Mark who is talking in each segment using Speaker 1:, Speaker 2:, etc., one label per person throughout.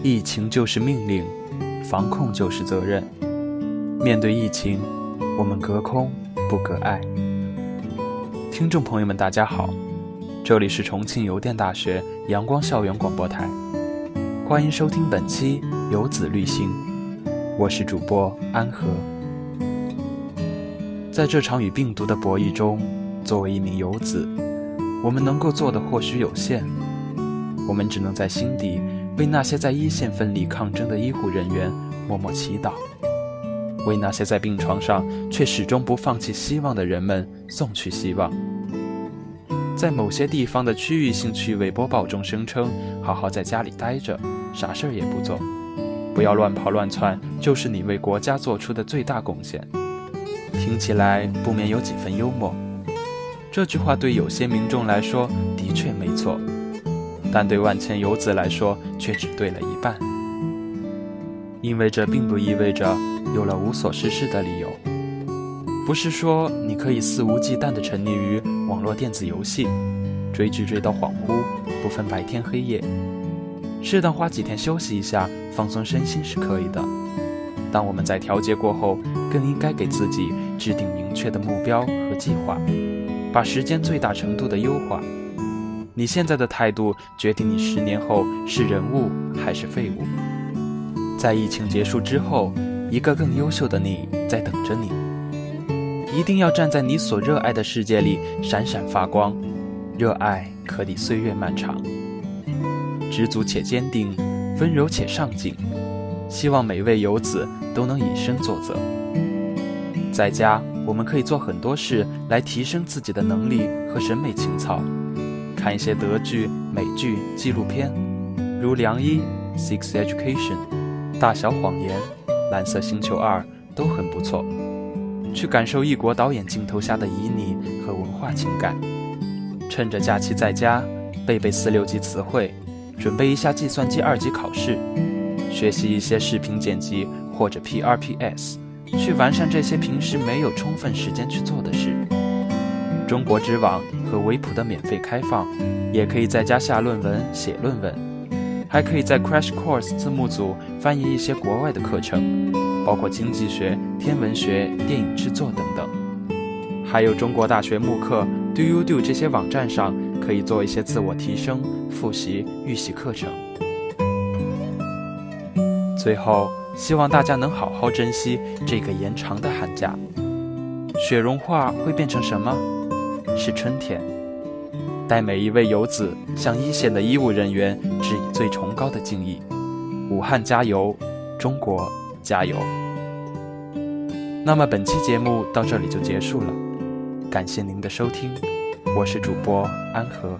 Speaker 1: 疫情就是命令，防控就是责任。面对疫情，我们隔空不隔爱。听众朋友们，大家好，这里是重庆邮电大学阳光校园广播台，欢迎收听本期《游子旅行》，我是主播安和。在这场与病毒的博弈中，作为一名游子，我们能够做的或许有限，我们只能在心底为那些在一线奋力抗争的医护人员默默祈祷，为那些在病床上却始终不放弃希望的人们送去希望。在某些地方的区域性趣味播报中声称：“好好在家里待着，啥事儿也不做，不要乱跑乱窜，就是你为国家做出的最大贡献。”听起来不免有几分幽默。这句话对有些民众来说的确没错，但对万千游子来说却只对了一半。因为这并不意味着有了无所事事的理由，不是说你可以肆无忌惮地沉溺于网络电子游戏，追剧追到恍惚，不分白天黑夜。适当花几天休息一下，放松身心是可以的。当我们在调节过后，更应该给自己制定明确的目标和计划。把时间最大程度的优化。你现在的态度决定你十年后是人物还是废物。在疫情结束之后，一个更优秀的你在等着你。一定要站在你所热爱的世界里闪闪发光。热爱可抵岁月漫长。知足且坚定，温柔且上进。希望每位游子都能以身作则。在家。我们可以做很多事来提升自己的能力和审美情操，看一些德剧、美剧、纪录片，如《良医》《Six Education》《大小谎言》《蓝色星球二》都很不错。去感受异国导演镜头下的旖旎和文化情感。趁着假期在家，背背四六级词汇，准备一下计算机二级考试，学习一些视频剪辑或者 PRPS。去完善这些平时没有充分时间去做的事。中国知网和维普的免费开放，也可以在家下论文、写论文，还可以在 Crash Course 字幕组翻译一些国外的课程，包括经济学、天文学、电影制作等等。还有中国大学慕课、Do You Do 这些网站上，可以做一些自我提升、复习、预习课程。最后。希望大家能好好珍惜这个延长的寒假。雪融化会变成什么？是春天。待每一位游子向一线的医务人员致以最崇高的敬意。武汉加油，中国加油！那么本期节目到这里就结束了，感谢您的收听，我是主播安和。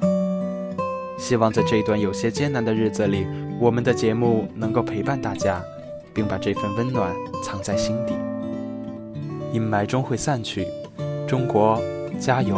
Speaker 1: 希望在这一段有些艰难的日子里，我们的节目能够陪伴大家。并把这份温暖藏在心底，阴霾终会散去，中国加油！